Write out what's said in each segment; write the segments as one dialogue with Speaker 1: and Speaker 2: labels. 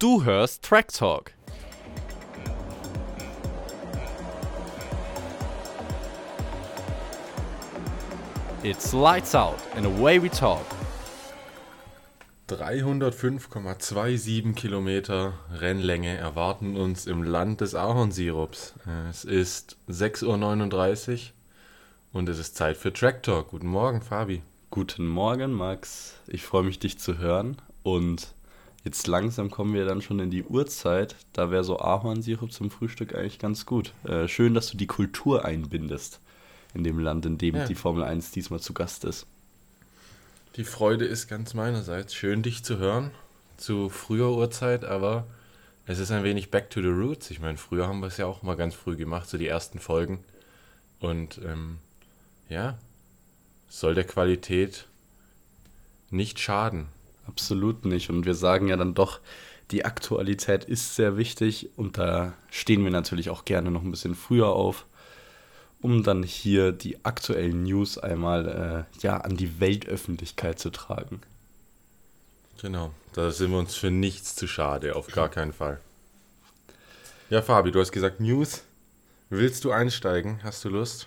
Speaker 1: Du hörst Track Talk. It's lights out and away we talk.
Speaker 2: 305,27 Kilometer Rennlänge erwarten uns im Land des Ahornsirups. Es ist 6.39 Uhr und es ist Zeit für Track Talk. Guten Morgen, Fabi.
Speaker 3: Guten Morgen, Max. Ich freue mich, dich zu hören. Und jetzt langsam kommen wir dann schon in die Uhrzeit. Da wäre so Ahornsirup zum Frühstück eigentlich ganz gut. Äh, schön, dass du die Kultur einbindest in dem Land, in dem ja. die Formel 1 diesmal zu Gast ist.
Speaker 2: Die Freude ist ganz meinerseits. Schön, dich zu hören zu früher Uhrzeit, aber es ist ein wenig back to the roots. Ich meine, früher haben wir es ja auch mal ganz früh gemacht, so die ersten Folgen. Und ähm, ja, soll der Qualität nicht schaden.
Speaker 3: Absolut nicht. Und wir sagen ja dann doch, die Aktualität ist sehr wichtig und da stehen wir natürlich auch gerne noch ein bisschen früher auf um dann hier die aktuellen News einmal äh, ja, an die Weltöffentlichkeit zu tragen.
Speaker 2: Genau, da sind wir uns für nichts zu schade, auf gar keinen Fall. Ja, Fabi, du hast gesagt News. Willst du einsteigen? Hast du Lust?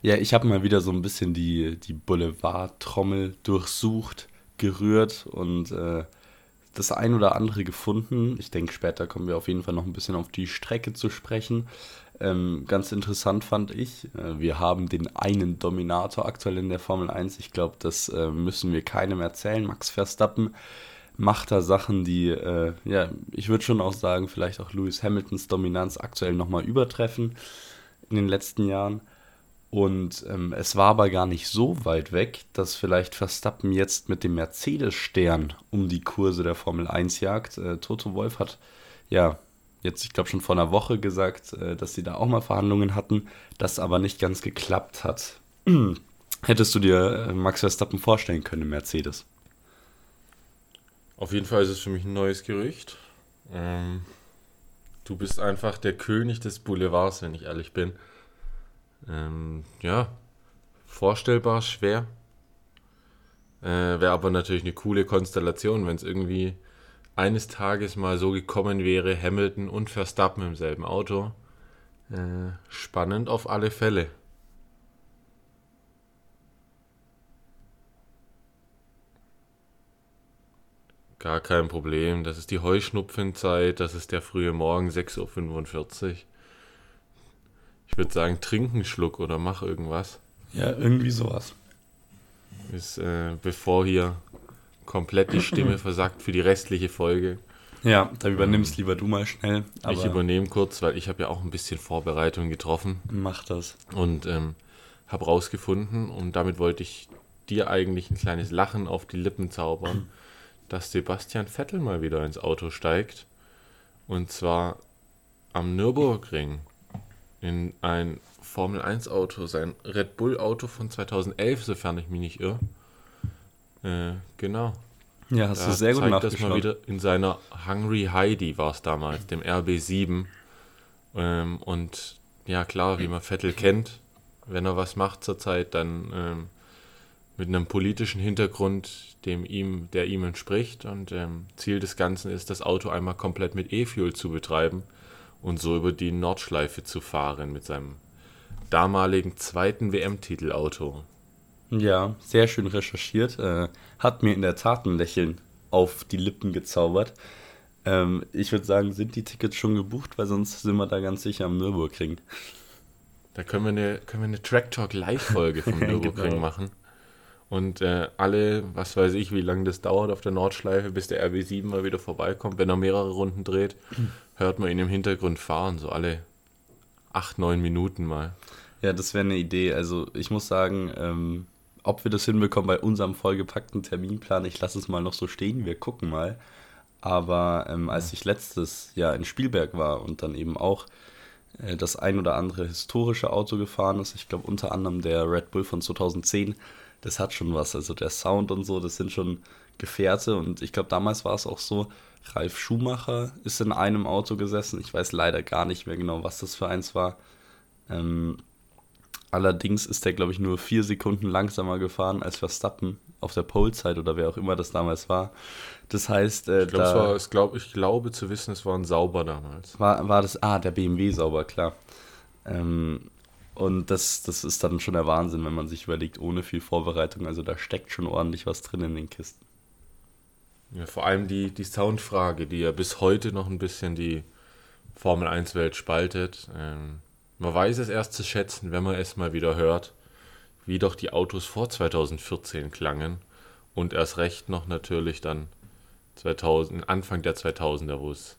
Speaker 3: Ja, ich habe mal wieder so ein bisschen die, die Boulevard-Trommel durchsucht, gerührt und äh, das ein oder andere gefunden. Ich denke, später kommen wir auf jeden Fall noch ein bisschen auf die Strecke zu sprechen. Ähm, ganz interessant fand ich, äh, wir haben den einen Dominator aktuell in der Formel 1. Ich glaube, das äh, müssen wir keinem erzählen. Max Verstappen macht da Sachen, die, äh, ja, ich würde schon auch sagen, vielleicht auch Lewis Hamiltons Dominanz aktuell nochmal übertreffen in den letzten Jahren. Und ähm, es war aber gar nicht so weit weg, dass vielleicht Verstappen jetzt mit dem Mercedes-Stern um die Kurse der Formel 1 jagt. Äh, Toto Wolf hat ja jetzt, ich glaube, schon vor einer Woche gesagt, äh, dass sie da auch mal Verhandlungen hatten, das aber nicht ganz geklappt hat. Hättest du dir äh, Max Verstappen vorstellen können Mercedes?
Speaker 2: Auf jeden Fall ist es für mich ein neues Gerücht. Ähm, du bist einfach der König des Boulevards, wenn ich ehrlich bin. Ähm, ja, vorstellbar, schwer. Äh, Wäre aber natürlich eine coole Konstellation, wenn es irgendwie eines Tages mal so gekommen wäre, Hamilton und Verstappen im selben Auto. Äh, spannend auf alle Fälle. Gar kein Problem. Das ist die Heuschnupfenzeit, das ist der frühe Morgen, 6.45 Uhr. Ich würde sagen, trink einen Schluck oder mach irgendwas.
Speaker 3: Ja, irgendwie sowas.
Speaker 2: Ist, äh, bevor hier komplett die Stimme versagt für die restliche Folge.
Speaker 3: Ja, da übernimmst ähm, lieber du mal schnell.
Speaker 2: ich übernehme kurz, weil ich habe ja auch ein bisschen Vorbereitung getroffen.
Speaker 3: Mach das.
Speaker 2: Und ähm, habe rausgefunden, und damit wollte ich dir eigentlich ein kleines Lachen auf die Lippen zaubern, dass Sebastian Vettel mal wieder ins Auto steigt. Und zwar am Nürburgring in ein Formel 1 Auto, sein Red Bull Auto von 2011, sofern ich mich nicht irre. Äh, genau.
Speaker 3: Ja, hast da du sehr gut
Speaker 2: zeigt das mal wieder in seiner Hungry Heidi war es damals, dem RB7. Ähm, und ja, klar, wie man Vettel kennt, wenn er was macht zurzeit, dann ähm, mit einem politischen Hintergrund, dem ihm, der ihm entspricht. Und ähm, Ziel des Ganzen ist, das Auto einmal komplett mit E-Fuel zu betreiben und so über die Nordschleife zu fahren mit seinem damaligen zweiten WM-Titelauto.
Speaker 3: Ja, sehr schön recherchiert. Äh, hat mir in der Tat ein Lächeln auf die Lippen gezaubert. Ähm, ich würde sagen, sind die Tickets schon gebucht, weil sonst sind wir da ganz sicher am Nürburgring.
Speaker 2: Da können wir eine, können wir eine Track Talk Live-Folge vom Nürburgring genau. machen. Und äh, alle, was weiß ich, wie lange das dauert auf der Nordschleife, bis der RB7 mal wieder vorbeikommt, wenn er mehrere Runden dreht, hört man ihn im Hintergrund fahren, so alle acht, neun Minuten mal.
Speaker 3: Ja, das wäre eine Idee. Also ich muss sagen, ähm, ob wir das hinbekommen bei unserem vollgepackten Terminplan, ich lasse es mal noch so stehen, wir gucken mal. Aber ähm, als ich letztes Jahr in Spielberg war und dann eben auch äh, das ein oder andere historische Auto gefahren ist, ich glaube unter anderem der Red Bull von 2010, das hat schon was. Also der Sound und so, das sind schon Gefährte. Und ich glaube, damals war es auch so, Ralf Schumacher ist in einem Auto gesessen. Ich weiß leider gar nicht mehr genau, was das für eins war. Ähm, Allerdings ist er, glaube ich, nur vier Sekunden langsamer gefahren als Verstappen auf der Pole-Zeit oder wer auch immer das damals war. Das heißt, äh,
Speaker 2: ich, glaub, da war, glaub, ich glaube zu wissen, es war ein Sauber damals.
Speaker 3: War, war das, ah, der BMW Sauber, klar. Ähm, und das, das ist dann schon der Wahnsinn, wenn man sich überlegt, ohne viel Vorbereitung. Also da steckt schon ordentlich was drin in den Kisten.
Speaker 2: Ja, vor allem die, die Soundfrage, die ja bis heute noch ein bisschen die Formel 1-Welt spaltet. Ähm, man weiß es erst zu schätzen, wenn man es mal wieder hört, wie doch die Autos vor 2014 klangen. Und erst recht noch natürlich dann 2000, Anfang der 2000er, wo es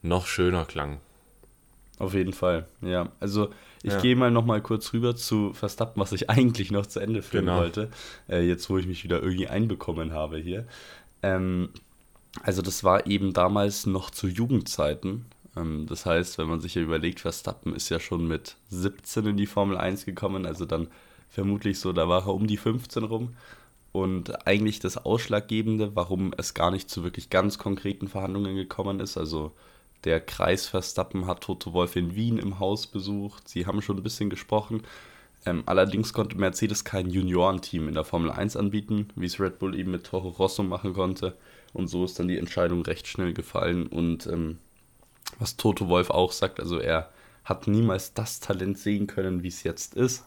Speaker 2: noch schöner klang.
Speaker 3: Auf jeden Fall, ja. Also ich ja. gehe mal noch mal kurz rüber zu Verstappen, was ich eigentlich noch zu Ende führen genau. wollte. Äh, jetzt, wo ich mich wieder irgendwie einbekommen habe hier. Ähm, also das war eben damals noch zu Jugendzeiten. Ähm, das heißt, wenn man sich ja überlegt, Verstappen ist ja schon mit 17 in die Formel 1 gekommen, also dann vermutlich so, da war er um die 15 rum. Und eigentlich das Ausschlaggebende, warum es gar nicht zu wirklich ganz konkreten Verhandlungen gekommen ist, also der Kreis Verstappen hat Toto Wolf in Wien im Haus besucht. Sie haben schon ein bisschen gesprochen. Ähm, allerdings konnte Mercedes kein Juniorenteam in der Formel 1 anbieten, wie es Red Bull eben mit Toro Rosso machen konnte. Und so ist dann die Entscheidung recht schnell gefallen. Und ähm, was Toto Wolf auch sagt, also er hat niemals das Talent sehen können, wie es jetzt ist.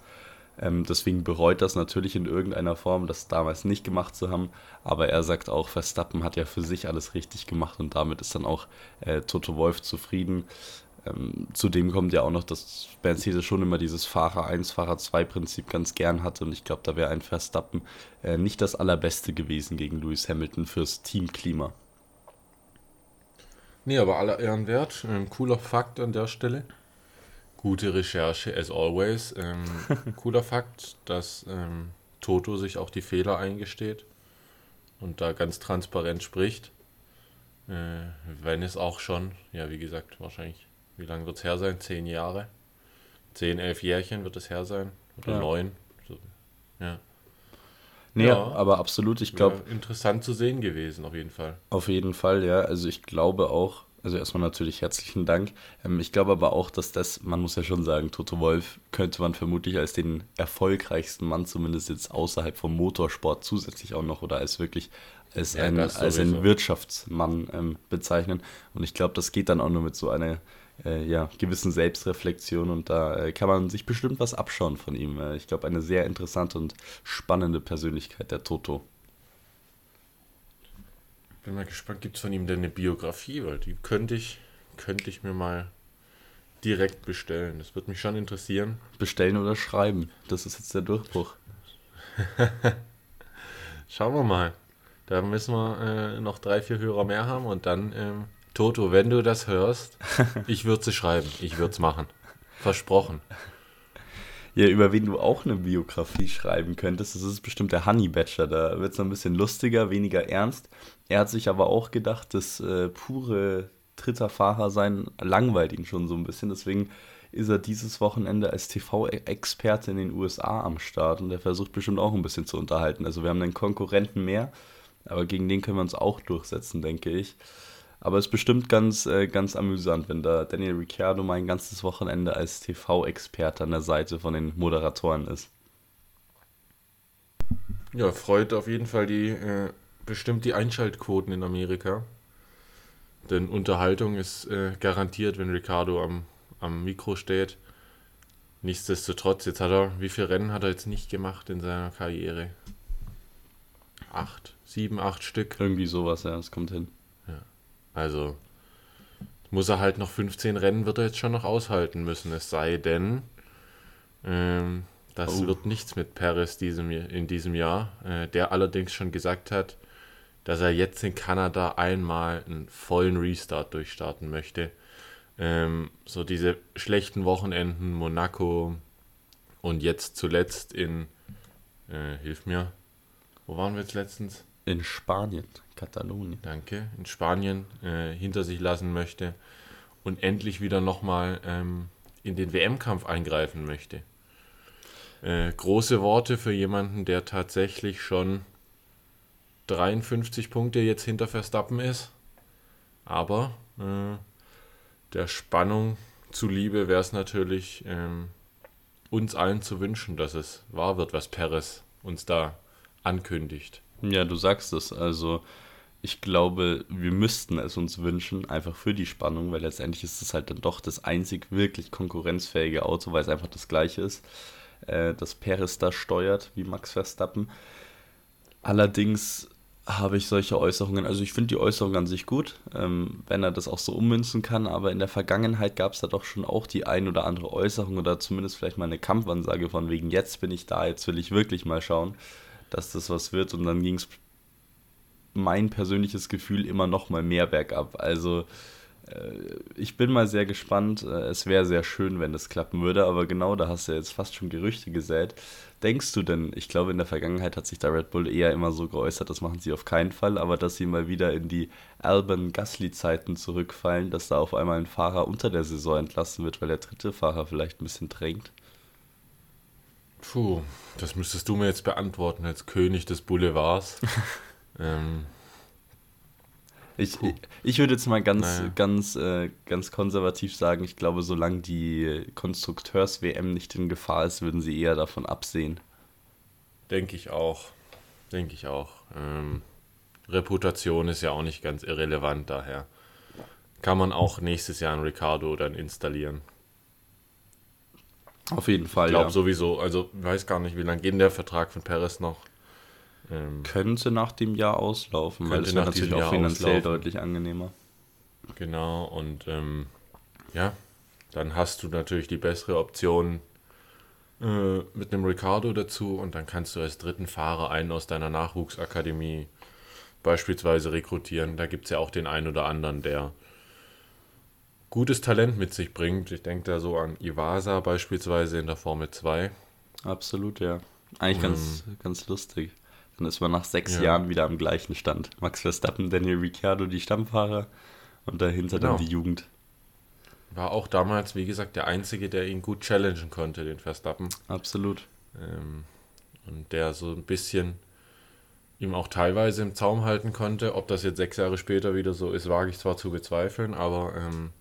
Speaker 3: Ähm, deswegen bereut das natürlich in irgendeiner Form, das damals nicht gemacht zu haben. Aber er sagt auch, Verstappen hat ja für sich alles richtig gemacht und damit ist dann auch äh, Toto Wolf zufrieden. Ähm, zudem kommt ja auch noch, dass Mercedes schon immer dieses Fahrer 1, Fahrer 2 Prinzip ganz gern hatte und ich glaube, da wäre ein Verstappen äh, nicht das allerbeste gewesen gegen Lewis Hamilton fürs Teamklima.
Speaker 2: Nee, aber aller Ehren wert. Ein cooler Fakt an der Stelle. Gute Recherche, as always. Ähm, cooler Fakt, dass ähm, Toto sich auch die Fehler eingesteht und da ganz transparent spricht. Äh, wenn es auch schon, ja, wie gesagt, wahrscheinlich, wie lange wird es her sein? Zehn Jahre? Zehn, elf Jährchen wird es her sein? Oder ja. neun? So, ja.
Speaker 3: Nee, ja, aber absolut, ich glaube.
Speaker 2: Interessant zu sehen gewesen, auf jeden Fall.
Speaker 3: Auf jeden Fall, ja. Also ich glaube auch, also erstmal natürlich herzlichen Dank. Ähm, ich glaube aber auch, dass das, man muss ja schon sagen, Toto Wolf könnte man vermutlich als den erfolgreichsten Mann, zumindest jetzt außerhalb vom Motorsport, zusätzlich auch noch oder als wirklich als, ja, ein, als ein Wirtschaftsmann ähm, bezeichnen. Und ich glaube, das geht dann auch nur mit so einer äh, ja, gewissen Selbstreflexion und da äh, kann man sich bestimmt was abschauen von ihm. Äh, ich glaube, eine sehr interessante und spannende Persönlichkeit, der Toto.
Speaker 2: Bin mal gespannt, gibt es von ihm denn eine Biografie? Weil die könnte ich, könnte ich mir mal direkt bestellen. Das würde mich schon interessieren.
Speaker 3: Bestellen oder schreiben? Das ist jetzt der Durchbruch.
Speaker 2: Schauen wir mal. Da müssen wir äh, noch drei, vier Hörer mehr haben und dann, ähm, Toto, wenn du das hörst, ich würde es schreiben. Ich würde es machen. Versprochen.
Speaker 3: Ja, über wen du auch eine Biografie schreiben könntest, das ist bestimmt der Honey Badger. Da wird es ein bisschen lustiger, weniger ernst. Er hat sich aber auch gedacht, das äh, pure dritter Fahrer sein langweilt ihn schon so ein bisschen. Deswegen ist er dieses Wochenende als TV-Experte in den USA am Start und er versucht bestimmt auch ein bisschen zu unterhalten. Also wir haben einen Konkurrenten mehr, aber gegen den können wir uns auch durchsetzen, denke ich. Aber es ist bestimmt ganz, äh, ganz amüsant, wenn da Daniel Ricciardo mal ein ganzes Wochenende als TV-Experte an der Seite von den Moderatoren ist.
Speaker 2: Ja, freut auf jeden Fall die äh, bestimmt die Einschaltquoten in Amerika. Denn Unterhaltung ist äh, garantiert, wenn Ricardo am, am Mikro steht. Nichtsdestotrotz, jetzt hat er, wie viele Rennen hat er jetzt nicht gemacht in seiner Karriere? Acht, sieben, acht Stück.
Speaker 3: Irgendwie sowas, ja, das kommt hin.
Speaker 2: Also muss er halt noch 15 Rennen, wird er jetzt schon noch aushalten müssen. Es sei denn, ähm, das oh. wird nichts mit Perez diesem, in diesem Jahr. Äh, der allerdings schon gesagt hat, dass er jetzt in Kanada einmal einen vollen Restart durchstarten möchte. Ähm, so diese schlechten Wochenenden, Monaco und jetzt zuletzt in, äh, hilf mir, wo waren wir jetzt letztens?
Speaker 3: In Spanien, Katalonien.
Speaker 2: Danke, in Spanien äh, hinter sich lassen möchte und endlich wieder nochmal ähm, in den WM-Kampf eingreifen möchte. Äh, große Worte für jemanden, der tatsächlich schon 53 Punkte jetzt hinter Verstappen ist. Aber äh, der Spannung zuliebe wäre es natürlich ähm, uns allen zu wünschen, dass es wahr wird, was Perez uns da ankündigt.
Speaker 3: Ja, du sagst es. Also ich glaube, wir müssten es uns wünschen, einfach für die Spannung, weil letztendlich ist es halt dann doch das einzig wirklich konkurrenzfähige Auto, weil es einfach das gleiche ist, äh, das Perez da steuert wie Max Verstappen. Allerdings habe ich solche Äußerungen, also ich finde die Äußerung an sich gut, ähm, wenn er das auch so ummünzen kann, aber in der Vergangenheit gab es da doch schon auch die ein oder andere Äußerung oder zumindest vielleicht mal eine Kampfansage von wegen, jetzt bin ich da, jetzt will ich wirklich mal schauen, dass das was wird und dann ging es mein persönliches Gefühl immer noch mal mehr bergab. Also äh, ich bin mal sehr gespannt. Äh, es wäre sehr schön, wenn das klappen würde, aber genau, da hast du jetzt fast schon Gerüchte gesät. Denkst du denn, ich glaube, in der Vergangenheit hat sich da Red Bull eher immer so geäußert, das machen sie auf keinen Fall, aber dass sie mal wieder in die Alban-Gasly-Zeiten zurückfallen, dass da auf einmal ein Fahrer unter der Saison entlassen wird, weil der dritte Fahrer vielleicht ein bisschen drängt?
Speaker 2: Puh, das müsstest du mir jetzt beantworten als König des Boulevards. Ähm,
Speaker 3: ich, ich würde jetzt mal ganz, naja. ganz, äh, ganz konservativ sagen, ich glaube, solange die Konstrukteurs-WM nicht in Gefahr ist, würden sie eher davon absehen.
Speaker 2: Denke ich auch. Denke ich auch. Ähm, Reputation ist ja auch nicht ganz irrelevant, daher kann man auch nächstes Jahr einen Ricardo dann installieren.
Speaker 3: Auf jeden Fall.
Speaker 2: Ich glaube ja. sowieso, also weiß gar nicht, wie lange geht der Vertrag von Perez noch?
Speaker 3: Ähm, könnte nach dem Jahr auslaufen, weil es wäre natürlich auch finanziell auslaufen. deutlich angenehmer.
Speaker 2: Genau, und ähm, ja, dann hast du natürlich die bessere Option äh, mit einem Ricardo dazu und dann kannst du als dritten Fahrer einen aus deiner Nachwuchsakademie beispielsweise rekrutieren. Da gibt es ja auch den einen oder anderen, der gutes Talent mit sich bringt. Ich denke da so an Iwasa beispielsweise in der Formel 2.
Speaker 3: Absolut, ja. Eigentlich ganz, ähm, ganz lustig. Dann ist man nach sechs ja. Jahren wieder am gleichen Stand. Max Verstappen, Daniel Ricciardo, die Stammfahrer und dahinter genau. dann die Jugend.
Speaker 2: War auch damals, wie gesagt, der Einzige, der ihn gut challengen konnte, den Verstappen.
Speaker 3: Absolut.
Speaker 2: Ähm, und der so ein bisschen ihm auch teilweise im Zaum halten konnte. Ob das jetzt sechs Jahre später wieder so ist, wage ich zwar zu bezweifeln, aber ähm,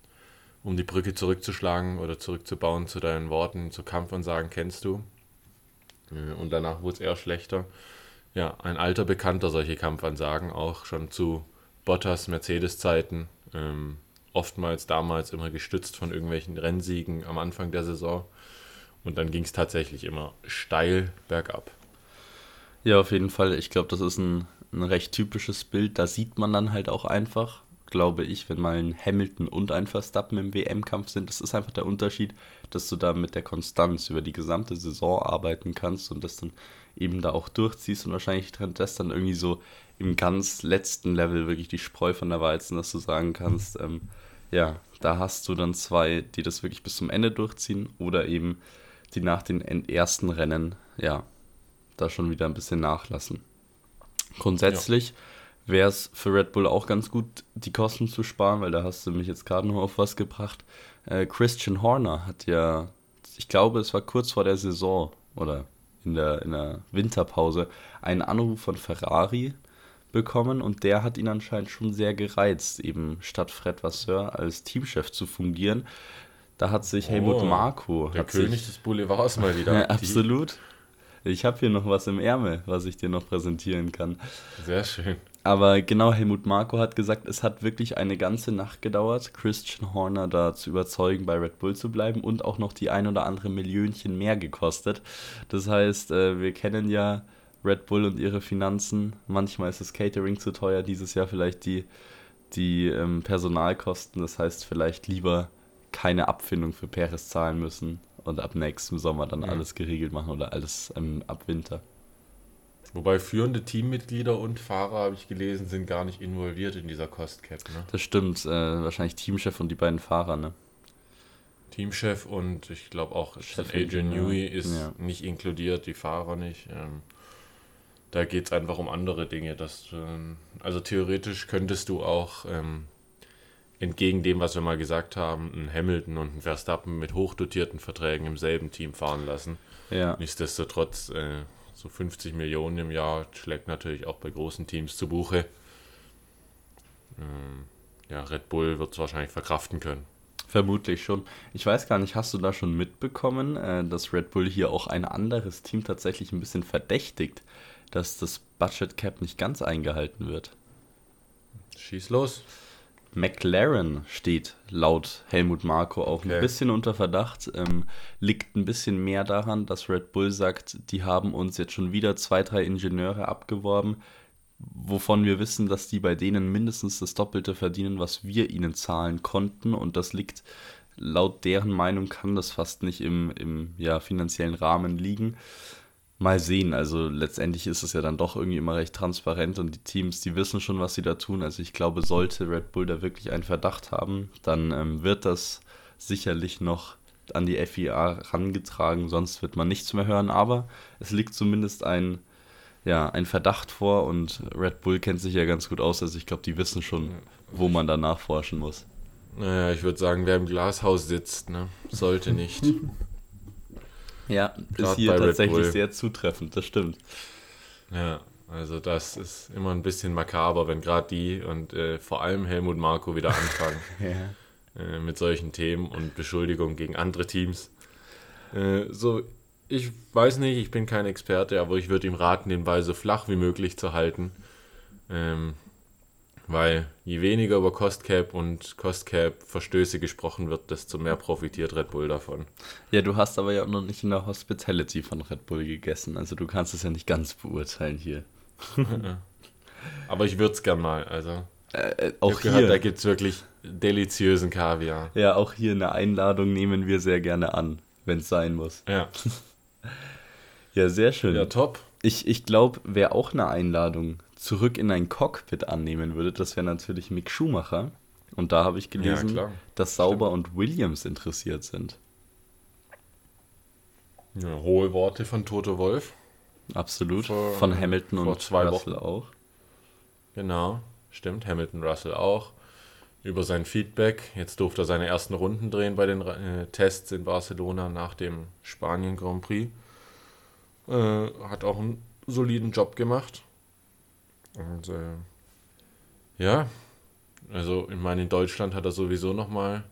Speaker 2: um die Brücke zurückzuschlagen oder zurückzubauen zu deinen Worten, zu Kampfansagen kennst du. Äh, und danach wurde es eher schlechter. Ja, ein alter Bekannter solche Kampfansagen, auch schon zu Bottas Mercedes-Zeiten. Ähm, oftmals damals immer gestützt von irgendwelchen Rennsiegen am Anfang der Saison. Und dann ging es tatsächlich immer steil bergab.
Speaker 3: Ja, auf jeden Fall. Ich glaube, das ist ein, ein recht typisches Bild. Da sieht man dann halt auch einfach, glaube ich, wenn mal ein Hamilton und ein Verstappen im WM-Kampf sind. Das ist einfach der Unterschied, dass du da mit der Konstanz über die gesamte Saison arbeiten kannst und das dann eben da auch durchziehst und wahrscheinlich trennt das dann irgendwie so im ganz letzten Level wirklich die Spreu von der Weizen, dass du sagen kannst, ähm, ja, da hast du dann zwei, die das wirklich bis zum Ende durchziehen oder eben die nach den ersten Rennen, ja, da schon wieder ein bisschen nachlassen. Grundsätzlich ja. Wäre es für Red Bull auch ganz gut, die Kosten zu sparen, weil da hast du mich jetzt gerade noch auf was gebracht. Äh, Christian Horner hat ja, ich glaube, es war kurz vor der Saison oder in der, in der Winterpause einen Anruf von Ferrari bekommen und der hat ihn anscheinend schon sehr gereizt, eben statt Fred Vasseur als Teamchef zu fungieren. Da hat sich oh, Helmut Marko.
Speaker 2: Der König sich, des Boulevards mal wieder.
Speaker 3: Ja, absolut. Ich habe hier noch was im Ärmel, was ich dir noch präsentieren kann.
Speaker 2: Sehr schön.
Speaker 3: Aber genau, Helmut Marko hat gesagt, es hat wirklich eine ganze Nacht gedauert, Christian Horner da zu überzeugen, bei Red Bull zu bleiben und auch noch die ein oder andere Millionchen mehr gekostet. Das heißt, äh, wir kennen ja Red Bull und ihre Finanzen. Manchmal ist das Catering zu teuer, dieses Jahr vielleicht die, die ähm, Personalkosten. Das heißt, vielleicht lieber keine Abfindung für Perez zahlen müssen und ab nächstem Sommer dann ja. alles geregelt machen oder alles ähm, ab Winter.
Speaker 2: Wobei führende Teammitglieder und Fahrer, habe ich gelesen, sind gar nicht involviert in dieser Cost Cap. Ne?
Speaker 3: Das stimmt. Äh, wahrscheinlich Teamchef und die beiden Fahrer, ne?
Speaker 2: Teamchef und ich glaube auch Chef Adrian Newey ist ja. nicht inkludiert, die Fahrer nicht. Ähm, da geht es einfach um andere Dinge. Dass, ähm, also theoretisch könntest du auch ähm, entgegen dem, was wir mal gesagt haben, einen Hamilton und einen Verstappen mit hochdotierten Verträgen im selben Team fahren lassen. Ja. Nichtsdestotrotz äh, so 50 Millionen im Jahr schlägt natürlich auch bei großen Teams zu Buche. Ähm, ja, Red Bull wird es wahrscheinlich verkraften können.
Speaker 3: Vermutlich schon. Ich weiß gar nicht, hast du da schon mitbekommen, äh, dass Red Bull hier auch ein anderes Team tatsächlich ein bisschen verdächtigt, dass das Budget Cap nicht ganz eingehalten wird?
Speaker 2: Schieß los.
Speaker 3: McLaren steht laut Helmut Marko auch okay. ein bisschen unter Verdacht. Ähm, liegt ein bisschen mehr daran, dass Red Bull sagt, die haben uns jetzt schon wieder zwei, drei Ingenieure abgeworben, wovon wir wissen, dass die bei denen mindestens das Doppelte verdienen, was wir ihnen zahlen konnten. Und das liegt laut deren Meinung, kann das fast nicht im, im ja, finanziellen Rahmen liegen. Mal sehen, also letztendlich ist es ja dann doch irgendwie immer recht transparent und die Teams, die wissen schon, was sie da tun. Also ich glaube, sollte Red Bull da wirklich einen Verdacht haben, dann ähm, wird das sicherlich noch an die FIA herangetragen, sonst wird man nichts mehr hören. Aber es liegt zumindest ein, ja, ein Verdacht vor und Red Bull kennt sich ja ganz gut aus. Also ich glaube, die wissen schon, wo man da nachforschen muss.
Speaker 2: Naja, ich würde sagen, wer im Glashaus sitzt, ne, sollte nicht.
Speaker 3: Ja, Grad ist hier tatsächlich sehr zutreffend, das stimmt.
Speaker 2: Ja, also das ist immer ein bisschen makaber, wenn gerade die und äh, vor allem Helmut Marko wieder anfangen ja. äh, mit solchen Themen und Beschuldigungen gegen andere Teams. Äh, so, ich weiß nicht, ich bin kein Experte, aber ich würde ihm raten, den Ball so flach wie möglich zu halten. Ähm, weil je weniger über Cost Cap und Cost Cap Verstöße gesprochen wird, desto mehr profitiert Red Bull davon.
Speaker 3: Ja, du hast aber ja auch noch nicht in der Hospitality von Red Bull gegessen, also du kannst es ja nicht ganz beurteilen hier.
Speaker 2: aber ich würde es gern mal, also.
Speaker 3: Äh, äh auch gehört, hier.
Speaker 2: Da gibt es wirklich deliziösen Kaviar.
Speaker 3: Ja, auch hier eine Einladung nehmen wir sehr gerne an, wenn es sein muss.
Speaker 2: Ja.
Speaker 3: ja, sehr schön.
Speaker 2: Ja, top.
Speaker 3: Ich, ich glaube, wer auch eine Einladung zurück in ein Cockpit annehmen würde, das wäre natürlich Mick Schumacher. Und da habe ich gelesen, ja, dass Sauber Stimmt. und Williams interessiert sind.
Speaker 2: Ja, hohe Worte von Toto Wolf.
Speaker 3: Absolut. Vor, von Hamilton und
Speaker 2: zwei Russell Wochen. auch. Genau, stimmt. Hamilton Russell auch. Über sein Feedback. Jetzt durfte er seine ersten Runden drehen bei den äh, Tests in Barcelona nach dem Spanien Grand Prix. Äh, hat auch einen soliden Job gemacht. Und äh, ja, also ich meine, in Deutschland hat er sowieso nochmal,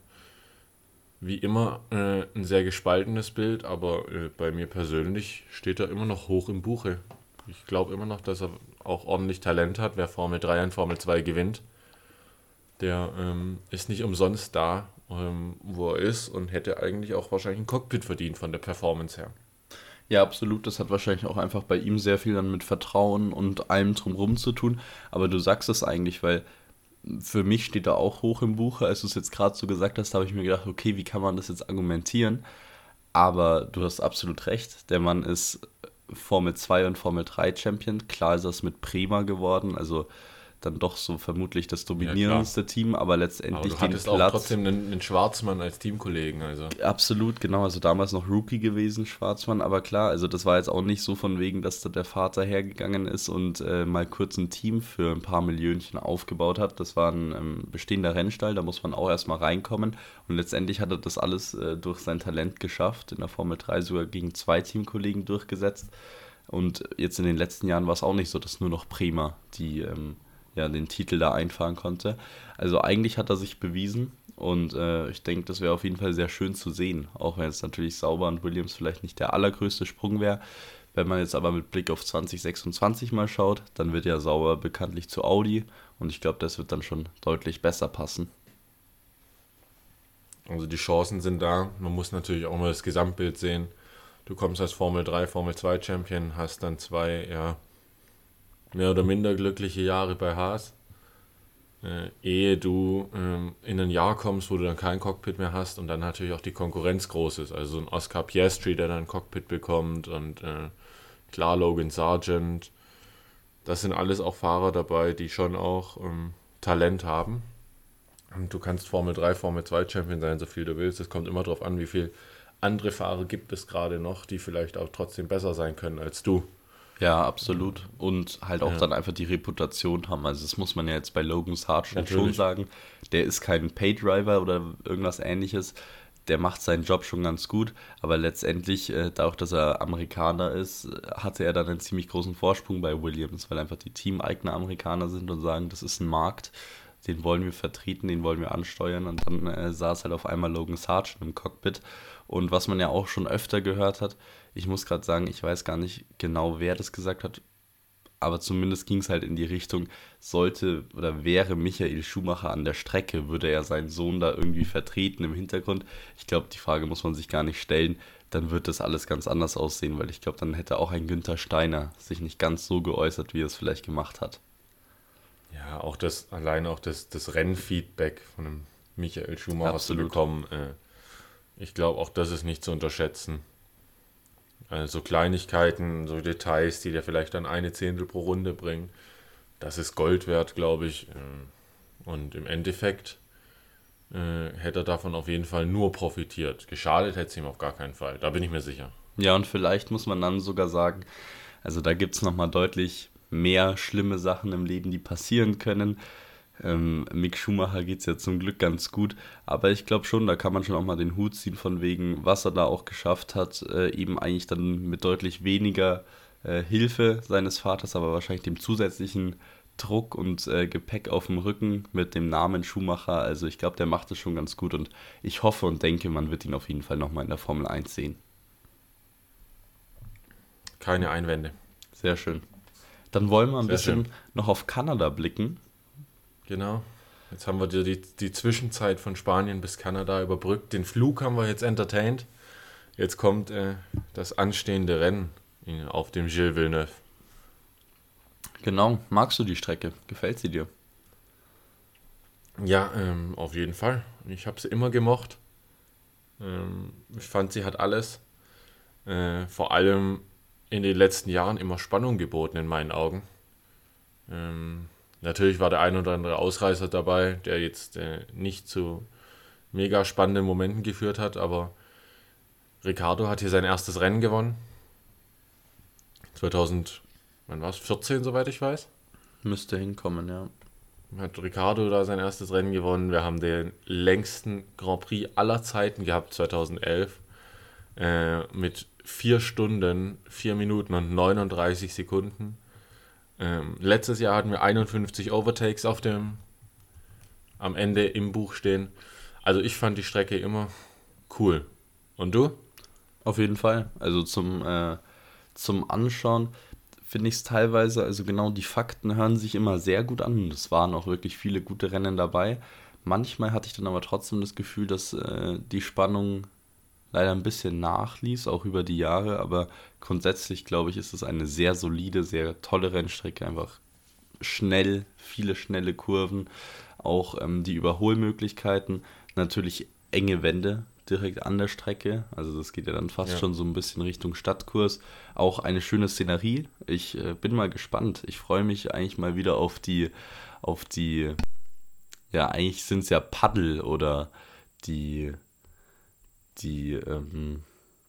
Speaker 2: wie immer, äh, ein sehr gespaltenes Bild, aber äh, bei mir persönlich steht er immer noch hoch im Buche. Ich glaube immer noch, dass er auch ordentlich Talent hat. Wer Formel 3 und Formel 2 gewinnt, der ähm, ist nicht umsonst da, ähm, wo er ist und hätte eigentlich auch wahrscheinlich ein Cockpit verdient von der Performance her.
Speaker 3: Ja, absolut. Das hat wahrscheinlich auch einfach bei ihm sehr viel dann mit Vertrauen und allem drumherum zu tun. Aber du sagst es eigentlich, weil für mich steht er auch hoch im Buche. Als du es jetzt gerade so gesagt hast, habe ich mir gedacht, okay, wie kann man das jetzt argumentieren? Aber du hast absolut recht. Der Mann ist Formel 2 und Formel 3 Champion. Klar ist das mit Prima geworden. Also dann doch so vermutlich das dominierendste ja, Team, aber letztendlich
Speaker 2: aber du den Platz. auch trotzdem einen, einen, Schwarzmann als Teamkollegen, also.
Speaker 3: Absolut, genau, also damals noch Rookie gewesen, Schwarzmann, aber klar, also das war jetzt auch nicht so von wegen, dass da der Vater hergegangen ist und äh, mal kurz ein Team für ein paar Millionchen aufgebaut hat. Das war ein ähm, bestehender Rennstall, da muss man auch erstmal reinkommen und letztendlich hat er das alles äh, durch sein Talent geschafft, in der Formel 3 sogar gegen zwei Teamkollegen durchgesetzt. Und jetzt in den letzten Jahren war es auch nicht so, dass nur noch Prima die ähm, ja, den Titel da einfahren konnte. Also eigentlich hat er sich bewiesen und äh, ich denke, das wäre auf jeden Fall sehr schön zu sehen, auch wenn es natürlich Sauber und Williams vielleicht nicht der allergrößte Sprung wäre. Wenn man jetzt aber mit Blick auf 2026 mal schaut, dann wird ja Sauber bekanntlich zu Audi und ich glaube, das wird dann schon deutlich besser passen.
Speaker 2: Also die Chancen sind da. Man muss natürlich auch mal das Gesamtbild sehen. Du kommst als Formel 3, Formel 2 Champion, hast dann zwei, ja, mehr oder minder glückliche Jahre bei Haas. Äh, ehe du ähm, in ein Jahr kommst, wo du dann kein Cockpit mehr hast und dann natürlich auch die Konkurrenz groß ist. Also ein Oscar Piastri, der dann ein Cockpit bekommt und äh, klar Logan Sargent. Das sind alles auch Fahrer dabei, die schon auch ähm, Talent haben. Und du kannst Formel 3, Formel 2 Champion sein, so viel du willst. Es kommt immer darauf an, wie viele andere Fahrer gibt es gerade noch, die vielleicht auch trotzdem besser sein können als du.
Speaker 3: Ja, absolut. Und halt auch ja. dann einfach die Reputation haben. Also das muss man ja jetzt bei Logan Sargent schon sagen. Der ist kein Paydriver oder irgendwas ähnliches. Der macht seinen Job schon ganz gut, aber letztendlich, äh, dadurch, dass er Amerikaner ist, hatte er dann einen ziemlich großen Vorsprung bei Williams, weil einfach die Teameigner Amerikaner sind und sagen, das ist ein Markt, den wollen wir vertreten, den wollen wir ansteuern. Und dann äh, saß halt auf einmal Logan Sargent im Cockpit. Und was man ja auch schon öfter gehört hat, ich muss gerade sagen, ich weiß gar nicht genau, wer das gesagt hat, aber zumindest ging es halt in die Richtung, sollte oder wäre Michael Schumacher an der Strecke, würde er seinen Sohn da irgendwie vertreten im Hintergrund. Ich glaube, die Frage muss man sich gar nicht stellen. Dann wird das alles ganz anders aussehen, weil ich glaube, dann hätte auch ein Günther Steiner sich nicht ganz so geäußert, wie er es vielleicht gemacht hat.
Speaker 2: Ja, auch das, allein auch das, das Rennfeedback von dem Michael Schumacher Absolut. zu bekommen, äh, ich glaube, auch das ist nicht zu unterschätzen. Also Kleinigkeiten, so Details, die dir vielleicht dann eine Zehntel pro Runde bringen, das ist Gold wert, glaube ich. Äh, und im Endeffekt äh, hätte er davon auf jeden Fall nur profitiert. Geschadet hätte es ihm auf gar keinen Fall, da bin ich mir sicher.
Speaker 3: Ja, und vielleicht muss man dann sogar sagen, also da gibt es nochmal deutlich mehr schlimme Sachen im Leben, die passieren können. Ähm, Mick Schumacher geht es ja zum Glück ganz gut, aber ich glaube schon, da kann man schon auch mal den Hut ziehen von wegen, was er da auch geschafft hat, äh, eben eigentlich dann mit deutlich weniger äh, Hilfe seines Vaters, aber wahrscheinlich dem zusätzlichen Druck und äh, Gepäck auf dem Rücken mit dem Namen Schumacher. Also ich glaube, der macht es schon ganz gut und ich hoffe und denke, man wird ihn auf jeden Fall nochmal in der Formel 1 sehen.
Speaker 2: Keine Einwände.
Speaker 3: Sehr schön. Dann wollen wir ein Sehr bisschen schön. noch auf Kanada blicken.
Speaker 2: Genau. Jetzt haben wir die, die Zwischenzeit von Spanien bis Kanada überbrückt. Den Flug haben wir jetzt entertained. Jetzt kommt äh, das anstehende Rennen auf dem Gilles Villeneuve.
Speaker 3: Genau. Magst du die Strecke? Gefällt sie dir?
Speaker 2: Ja, ähm, auf jeden Fall. Ich habe sie immer gemocht. Ähm, ich fand, sie hat alles. Äh, vor allem in den letzten Jahren immer Spannung geboten in meinen Augen. Ähm, Natürlich war der ein oder andere Ausreißer dabei, der jetzt äh, nicht zu mega spannenden Momenten geführt hat, aber Ricardo hat hier sein erstes Rennen gewonnen. 2000, wann war es? 14, soweit ich weiß.
Speaker 3: Müsste hinkommen, ja.
Speaker 2: Hat Ricardo da sein erstes Rennen gewonnen. Wir haben den längsten Grand Prix aller Zeiten gehabt, 2011. Äh, mit 4 Stunden, 4 Minuten und 39 Sekunden. Ähm, letztes Jahr hatten wir 51 Overtakes auf dem am Ende im Buch stehen. Also ich fand die Strecke immer cool. Und du?
Speaker 3: Auf jeden Fall. Also zum, äh, zum Anschauen finde ich es teilweise, also genau die Fakten hören sich immer sehr gut an. Es waren auch wirklich viele gute Rennen dabei. Manchmal hatte ich dann aber trotzdem das Gefühl, dass äh, die Spannung leider ein bisschen nachließ, auch über die Jahre, aber grundsätzlich glaube ich, ist es eine sehr solide, sehr tolle Rennstrecke, einfach schnell, viele schnelle Kurven, auch ähm, die Überholmöglichkeiten, natürlich enge Wände direkt an der Strecke, also das geht ja dann fast ja. schon so ein bisschen Richtung Stadtkurs, auch eine schöne Szenerie. Ich äh, bin mal gespannt. Ich freue mich eigentlich mal wieder auf die auf die ja, eigentlich sind es ja Paddel oder die die, ähm,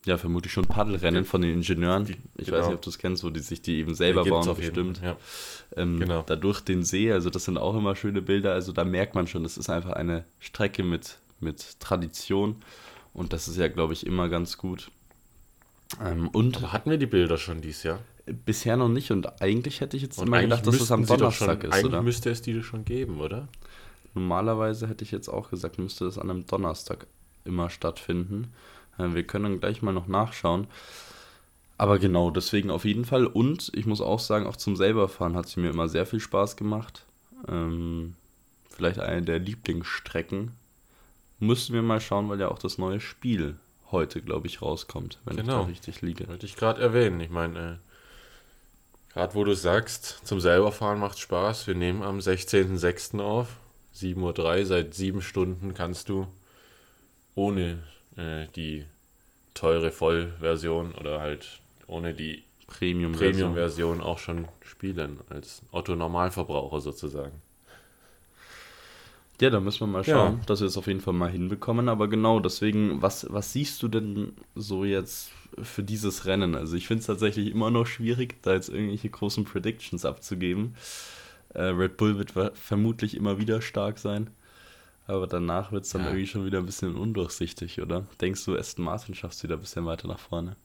Speaker 3: ja, vermutlich schon Paddelrennen von den Ingenieuren. Die, ich genau. weiß nicht, ob du es kennst, wo die sich die eben selber bauen, bestimmt. Ja. Ähm, genau. Da durch den See, also das sind auch immer schöne Bilder. Also da merkt man schon, das ist einfach eine Strecke mit, mit Tradition. Und das ist ja, glaube ich, immer ganz gut.
Speaker 2: Ähm, und Aber hatten wir die Bilder schon dieses Jahr?
Speaker 3: Bisher noch nicht und eigentlich hätte ich jetzt und immer gedacht, dass es am Donnerstag
Speaker 2: schon, ist, eigentlich oder? müsste es die schon geben, oder?
Speaker 3: Normalerweise hätte ich jetzt auch gesagt, müsste es an einem Donnerstag immer stattfinden. Äh, wir können gleich mal noch nachschauen. Aber genau, deswegen auf jeden Fall. Und ich muss auch sagen, auch zum selberfahren hat sie mir immer sehr viel Spaß gemacht. Ähm, vielleicht eine der Lieblingsstrecken. Müssen wir mal schauen, weil ja auch das neue Spiel heute, glaube ich, rauskommt, wenn genau. ich da richtig liege.
Speaker 2: Wollte ich gerade erwähnen. Ich meine, äh, gerade wo du sagst, zum selberfahren macht Spaß. Wir nehmen am 16.06. auf. 7.03 Uhr, seit sieben Stunden kannst du ohne äh, die teure Vollversion oder halt ohne die Premium-Version Premium auch schon spielen, als Otto-Normalverbraucher sozusagen.
Speaker 3: Ja, da müssen wir mal schauen, ja. dass wir es auf jeden Fall mal hinbekommen. Aber genau, deswegen, was, was siehst du denn so jetzt für dieses Rennen? Also ich finde es tatsächlich immer noch schwierig, da jetzt irgendwelche großen Predictions abzugeben. Äh, Red Bull wird vermutlich immer wieder stark sein. Aber danach wird es dann ja. irgendwie schon wieder ein bisschen undurchsichtig, oder? Denkst du, Aston Martin schafft es wieder ein bisschen weiter nach vorne?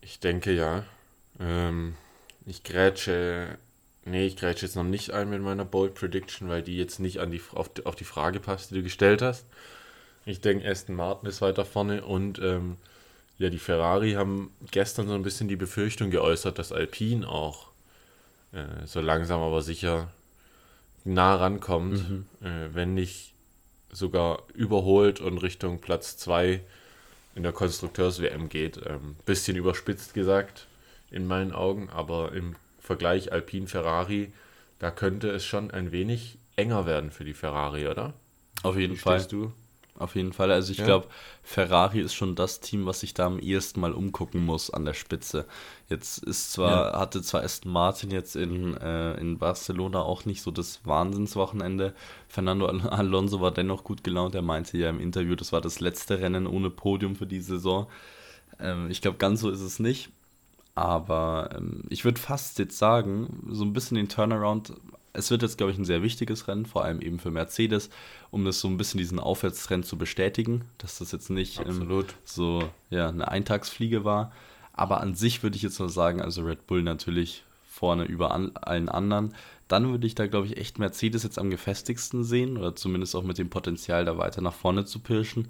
Speaker 2: Ich denke ja. Ähm, ich grätsche Nee, ich greife jetzt noch nicht ein mit meiner Bold Prediction, weil die jetzt nicht an die, auf, die, auf die Frage passt, die du gestellt hast. Ich denke, Aston Martin ist weiter vorne und ähm, ja, die Ferrari haben gestern so ein bisschen die Befürchtung geäußert, dass Alpine auch äh, so langsam aber sicher nah rankommt, mhm. äh, wenn nicht sogar überholt und Richtung Platz 2 in der Konstrukteurs-WM geht. Ähm, bisschen überspitzt gesagt in meinen Augen, aber im Vergleich Alpine-Ferrari, da könnte es schon ein wenig enger werden für die Ferrari, oder?
Speaker 3: Auf jeden Wie Fall. Du? Auf jeden Fall. Also ich ja. glaube, Ferrari ist schon das Team, was sich da am ehesten mal umgucken muss an der Spitze. Jetzt ist zwar, ja. hatte zwar Aston Martin jetzt in, äh, in Barcelona auch nicht so das Wahnsinnswochenende. Fernando Alonso war dennoch gut gelaunt. Er meinte ja im Interview, das war das letzte Rennen ohne Podium für die Saison. Ähm, ich glaube, ganz so ist es nicht. Aber ähm, ich würde fast jetzt sagen, so ein bisschen den Turnaround. Es wird jetzt, glaube ich, ein sehr wichtiges Rennen, vor allem eben für Mercedes, um das so ein bisschen diesen Aufwärtstrend zu bestätigen, dass das jetzt nicht ähm, so ja, eine Eintagsfliege war. Aber an sich würde ich jetzt nur sagen, also Red Bull natürlich vorne über an, allen anderen. Dann würde ich da, glaube ich, echt Mercedes jetzt am gefestigsten sehen oder zumindest auch mit dem Potenzial, da weiter nach vorne zu pirschen.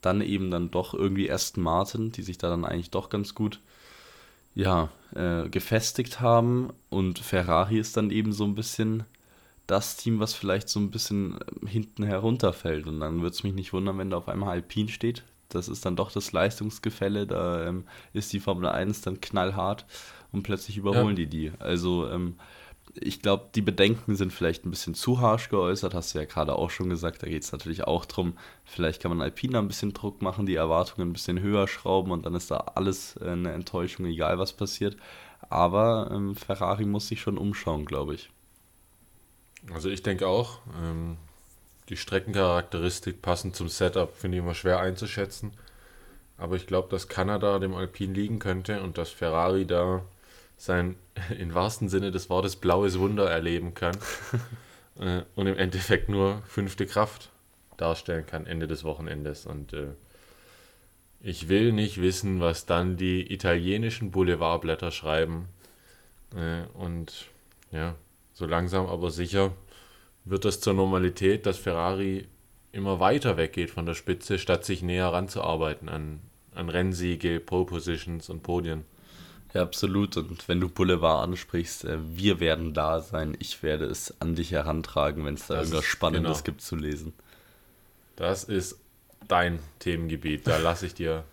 Speaker 3: Dann eben dann doch irgendwie Aston Martin, die sich da dann eigentlich doch ganz gut ja, äh, gefestigt haben. Und Ferrari ist dann eben so ein bisschen das Team, was vielleicht so ein bisschen ähm, hinten herunterfällt. Und dann würde es mich nicht wundern, wenn da auf einmal Alpine steht. Das ist dann doch das Leistungsgefälle. Da ähm, ist die Formel 1 dann knallhart und plötzlich überholen ja. die die. Also ähm, ich glaube, die Bedenken sind vielleicht ein bisschen zu harsch geäußert, hast du ja gerade auch schon gesagt. Da geht es natürlich auch darum, vielleicht kann man Alpina ein bisschen Druck machen, die Erwartungen ein bisschen höher schrauben und dann ist da alles eine Enttäuschung, egal was passiert. Aber ähm, Ferrari muss sich schon umschauen, glaube ich.
Speaker 2: Also ich denke auch, ähm, die Streckencharakteristik passend zum Setup finde ich immer schwer einzuschätzen. Aber ich glaube, dass Kanada dem Alpin liegen könnte und dass Ferrari da sein im wahrsten Sinne des Wortes blaues Wunder erleben kann äh, und im Endeffekt nur fünfte Kraft darstellen kann Ende des Wochenendes. Und äh, ich will nicht wissen, was dann die italienischen Boulevardblätter schreiben. Äh, und ja, so langsam aber sicher wird das zur Normalität, dass Ferrari immer weiter weggeht von der Spitze, statt sich näher ranzuarbeiten an, an Rennsiege, Pole Positions und Podien.
Speaker 3: Ja, absolut. Und wenn du Boulevard ansprichst, äh, wir werden da sein. Ich werde es an dich herantragen, wenn es da das irgendwas Spannendes genau. gibt zu lesen.
Speaker 2: Das ist dein Themengebiet. Da lasse ich dir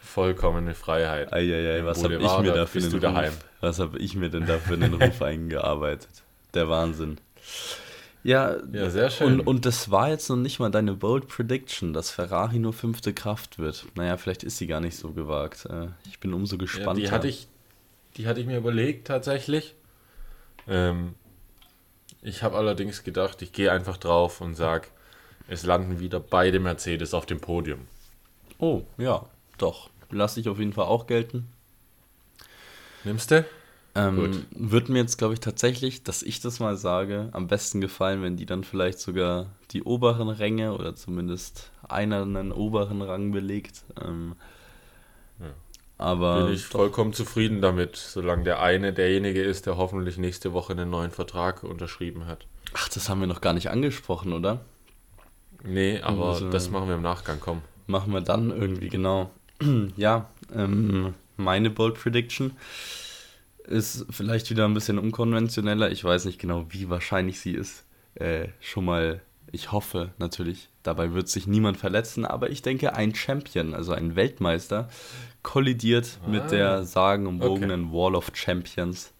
Speaker 2: vollkommene Freiheit.
Speaker 3: Eieiei, was habe ich mir da für einen Ruf, Was habe ich mir denn da für einen Ruf eingearbeitet? Der Wahnsinn. Ja, ja sehr schön. Und, und das war jetzt noch nicht mal deine Bold Prediction, dass Ferrari nur fünfte Kraft wird. Naja, vielleicht ist sie gar nicht so gewagt. Äh, ich bin umso gespannter.
Speaker 2: Ja, die, hatte ich, die hatte ich mir überlegt tatsächlich. Ähm, ich habe allerdings gedacht, ich gehe einfach drauf und sage, es landen wieder beide Mercedes auf dem Podium.
Speaker 3: Oh, ja, doch. Lasse ich auf jeden Fall auch gelten.
Speaker 2: Nimmst du?
Speaker 3: Ähm, wird mir jetzt, glaube ich, tatsächlich, dass ich das mal sage, am besten gefallen, wenn die dann vielleicht sogar die oberen Ränge oder zumindest einer einen oberen Rang belegt. Ähm,
Speaker 2: ja. Aber bin ich doch. vollkommen zufrieden damit, solange der eine derjenige ist, der hoffentlich nächste Woche einen neuen Vertrag unterschrieben hat.
Speaker 3: Ach, das haben wir noch gar nicht angesprochen, oder?
Speaker 2: Nee, aber also, das machen wir im Nachgang, komm.
Speaker 3: Machen wir dann irgendwie, genau. ja, ähm, meine Bold Prediction ist vielleicht wieder ein bisschen unkonventioneller. Ich weiß nicht genau, wie wahrscheinlich sie ist. Äh, schon mal, ich hoffe natürlich, dabei wird sich niemand verletzen, aber ich denke, ein Champion, also ein Weltmeister, kollidiert ah, mit der sagenumwogenen okay. Wall of Champions.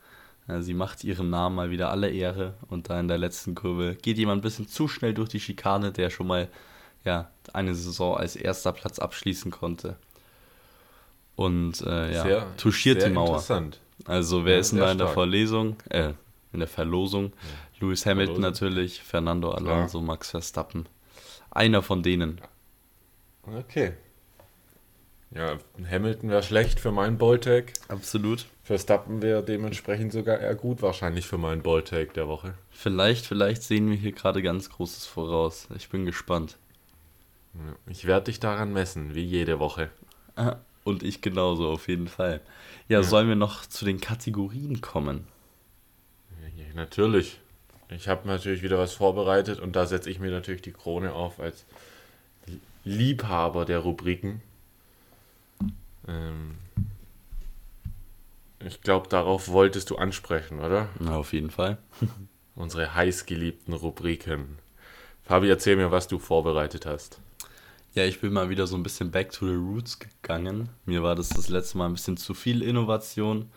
Speaker 3: Sie macht ihrem Namen mal wieder alle Ehre und da in der letzten Kurve geht jemand ein bisschen zu schnell durch die Schikane, der schon mal ja, eine Saison als erster Platz abschließen konnte. Und äh, ja, sehr, touchiert sehr die Mauer. Interessant. Also wer ja, ist denn da in der Verlesung? Äh, in der Verlosung? Ja. Lewis Hamilton Verlosung. natürlich, Fernando Alonso, ja. Max Verstappen. Einer von denen.
Speaker 2: Okay. Ja, Hamilton wäre schlecht für meinen Balltag.
Speaker 3: Absolut.
Speaker 2: Verstappen wäre dementsprechend sogar eher gut wahrscheinlich für meinen Balltag der Woche.
Speaker 3: Vielleicht, vielleicht sehen wir hier gerade ganz Großes voraus. Ich bin gespannt.
Speaker 2: Ich werde dich daran messen, wie jede Woche.
Speaker 3: Und ich genauso, auf jeden Fall. Ja, ja, sollen wir noch zu den Kategorien kommen?
Speaker 2: Natürlich. Ich habe natürlich wieder was vorbereitet und da setze ich mir natürlich die Krone auf als Liebhaber der Rubriken. Ähm ich glaube, darauf wolltest du ansprechen, oder?
Speaker 3: Na, auf jeden Fall.
Speaker 2: Unsere heißgeliebten Rubriken. Fabi, erzähl mir, was du vorbereitet hast.
Speaker 3: Ja, ich bin mal wieder so ein bisschen back to the roots gegangen. Mir war das das letzte Mal ein bisschen zu viel Innovation.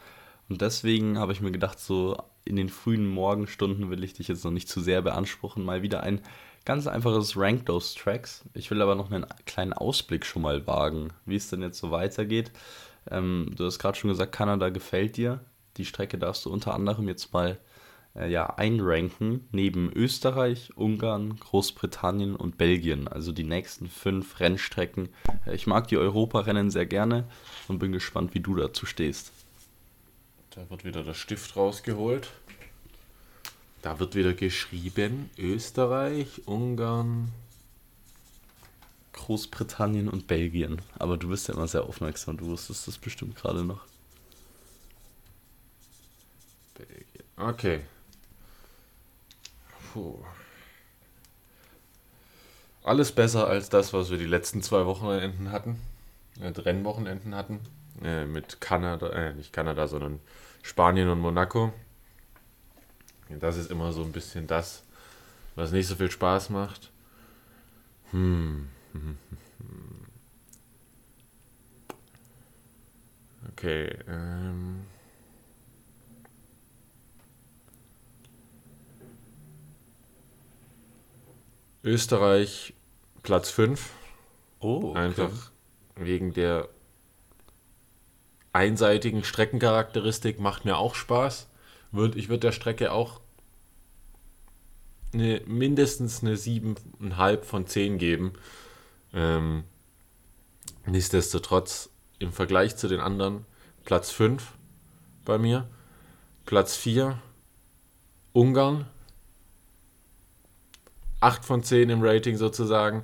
Speaker 3: Und deswegen habe ich mir gedacht, so in den frühen Morgenstunden will ich dich jetzt noch nicht zu sehr beanspruchen. Mal wieder ein ganz einfaches Rank Those Tracks. Ich will aber noch einen kleinen Ausblick schon mal wagen, wie es denn jetzt so weitergeht. Ähm, du hast gerade schon gesagt, Kanada gefällt dir. Die Strecke darfst du unter anderem jetzt mal äh, ja, einranken, neben Österreich, Ungarn, Großbritannien und Belgien. Also die nächsten fünf Rennstrecken. Äh, ich mag die Europarennen sehr gerne und bin gespannt, wie du dazu stehst.
Speaker 2: Da wird wieder der Stift rausgeholt. Da wird wieder geschrieben Österreich, Ungarn,
Speaker 3: Großbritannien und Belgien. Aber du bist ja immer sehr aufmerksam, du wusstest das bestimmt gerade noch.
Speaker 2: Belgien. Okay. Puh. Alles besser als das, was wir die letzten zwei Wochenenden hatten. Äh, Rennwochenenden hatten. Äh, mit Kanada, äh, nicht Kanada, sondern Spanien und Monaco. Das ist immer so ein bisschen das, was nicht so viel Spaß macht. Hm. Okay. Ähm. Österreich Platz 5.
Speaker 3: Oh, okay.
Speaker 2: Einfach wegen der einseitigen Streckencharakteristik macht mir auch Spaß. Würd, ich würde der Strecke auch eine, mindestens eine 7,5 von 10 geben. Ähm, nichtsdestotrotz im Vergleich zu den anderen Platz 5 bei mir. Platz 4 Ungarn. 8 von 10 im Rating sozusagen.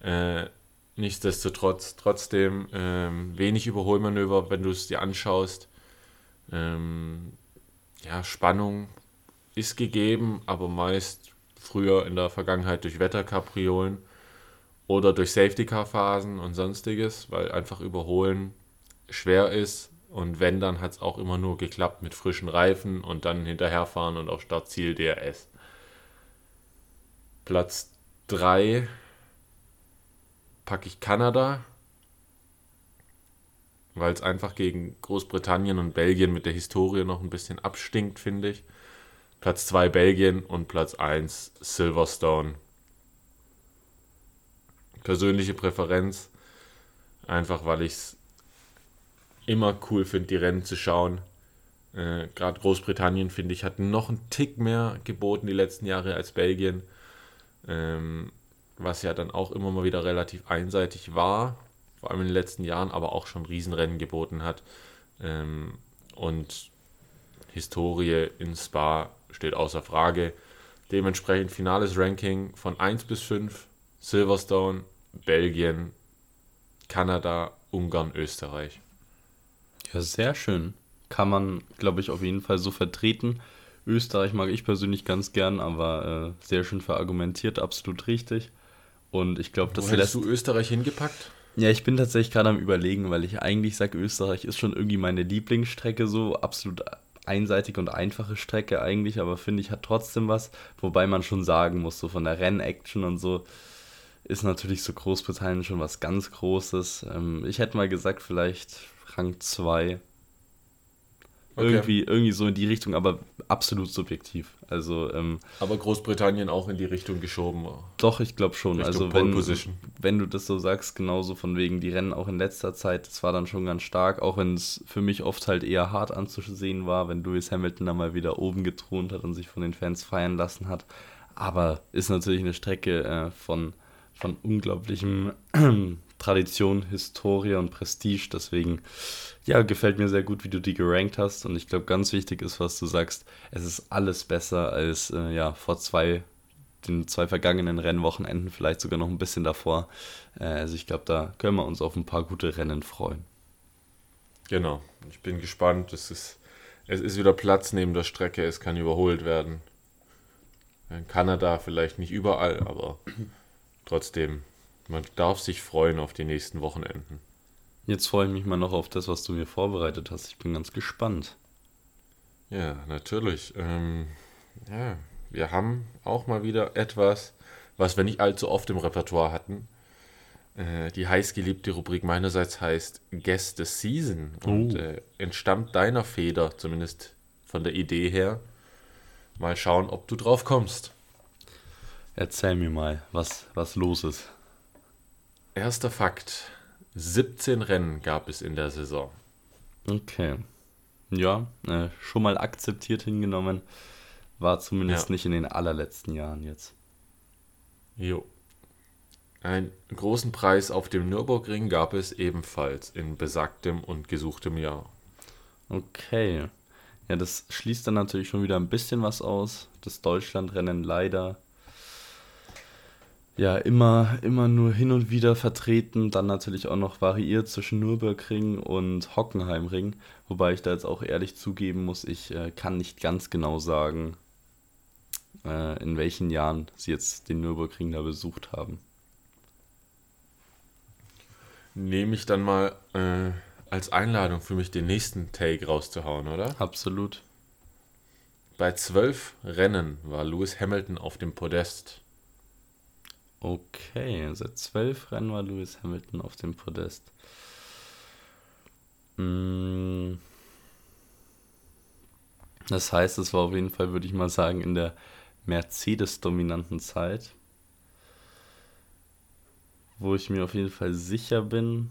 Speaker 2: Äh, nichtsdestotrotz trotzdem ähm, wenig Überholmanöver, wenn du es dir anschaust. Ähm, ja, Spannung ist gegeben, aber meist früher in der Vergangenheit durch Wetterkapriolen oder durch Safety-Car-Phasen und sonstiges, weil einfach überholen schwer ist. Und wenn, dann hat es auch immer nur geklappt mit frischen Reifen und dann hinterherfahren und auf Startziel DRS. Platz 3 packe ich Kanada, weil es einfach gegen Großbritannien und Belgien mit der Historie noch ein bisschen abstinkt, finde ich. Platz 2 Belgien und Platz 1 Silverstone. Persönliche Präferenz, einfach weil ich es immer cool finde, die Rennen zu schauen. Äh, Gerade Großbritannien, finde ich, hat noch einen Tick mehr geboten die letzten Jahre als Belgien. Ähm, was ja dann auch immer mal wieder relativ einseitig war, vor allem in den letzten Jahren, aber auch schon Riesenrennen geboten hat. Ähm, und Historie in Spa steht außer Frage. Dementsprechend finales Ranking von 1 bis 5, Silverstone, Belgien, Kanada, Ungarn, Österreich.
Speaker 3: Ja, sehr schön. Kann man, glaube ich, auf jeden Fall so vertreten. Österreich mag ich persönlich ganz gern, aber äh, sehr schön verargumentiert, absolut richtig. Und ich glaube, das
Speaker 2: hättest du Österreich hingepackt?
Speaker 3: Ja, ich bin tatsächlich gerade am überlegen, weil ich eigentlich sage, Österreich ist schon irgendwie meine Lieblingsstrecke, so absolut einseitige und einfache Strecke eigentlich, aber finde ich hat trotzdem was, wobei man schon sagen muss, so von der Rennaction und so ist natürlich so Großbritannien schon was ganz Großes. Ähm, ich hätte mal gesagt, vielleicht Rang 2 Okay. Irgendwie, irgendwie so in die Richtung, aber absolut subjektiv. Also, ähm,
Speaker 2: aber Großbritannien auch in die Richtung geschoben.
Speaker 3: Doch, ich glaube schon. Richtung also wenn, wenn du das so sagst, genauso von wegen die Rennen auch in letzter Zeit, das war dann schon ganz stark, auch wenn es für mich oft halt eher hart anzusehen war, wenn Lewis Hamilton dann mal wieder oben gethront hat und sich von den Fans feiern lassen hat. Aber ist natürlich eine Strecke äh, von, von unglaublichem Tradition, Historie und Prestige. Deswegen, ja, gefällt mir sehr gut, wie du die gerankt hast. Und ich glaube, ganz wichtig ist, was du sagst. Es ist alles besser als äh, ja, vor zwei, den zwei vergangenen Rennwochenenden, vielleicht sogar noch ein bisschen davor. Äh, also ich glaube, da können wir uns auf ein paar gute Rennen freuen.
Speaker 2: Genau, ich bin gespannt. Es ist es ist wieder Platz neben der Strecke, es kann überholt werden. In Kanada vielleicht nicht überall, aber trotzdem, man darf sich freuen auf die nächsten Wochenenden.
Speaker 3: Jetzt freue ich mich mal noch auf das, was du mir vorbereitet hast. Ich bin ganz gespannt.
Speaker 2: Ja, natürlich. Ähm, ja, wir haben auch mal wieder etwas, was wir nicht allzu oft im Repertoire hatten. Äh, die heißgeliebte Rubrik meinerseits heißt Guest the Season und
Speaker 3: Oh.
Speaker 2: äh, entstammt deiner Feder, zumindest von der Idee her. Mal schauen, ob du drauf kommst.
Speaker 3: Erzähl mir mal, was, was los ist.
Speaker 2: Erster Fakt. 17 Rennen gab es in der Saison.
Speaker 3: Okay. Ja, äh, schon mal akzeptiert hingenommen. War zumindest
Speaker 2: Ja.
Speaker 3: nicht in den allerletzten Jahren jetzt.
Speaker 2: Jo. Einen großen Preis auf dem Nürburgring gab es ebenfalls in besagtem und gesuchtem Jahr.
Speaker 3: Okay. Ja, das schließt dann natürlich schon wieder ein bisschen was aus. Das Deutschlandrennen leider. Ja, immer, immer nur hin und wieder vertreten. Dann natürlich auch noch variiert zwischen Nürburgring und Hockenheimring. Wobei ich da jetzt auch ehrlich zugeben muss, ich äh, kann nicht ganz genau sagen, äh, in welchen Jahren sie jetzt den Nürburgring da besucht haben.
Speaker 2: Nehme ich dann mal äh, als Einladung für mich den nächsten Take rauszuhauen, oder?
Speaker 3: Absolut.
Speaker 2: Bei zwölf Rennen war Lewis Hamilton auf dem Podest.
Speaker 3: Okay, seit zwölf Rennen war Lewis Hamilton auf dem Podest. Mm. Das heißt, es war auf jeden Fall, würde ich mal sagen, in der Mercedes-dominanten Zeit. Wo ich mir auf jeden Fall sicher bin,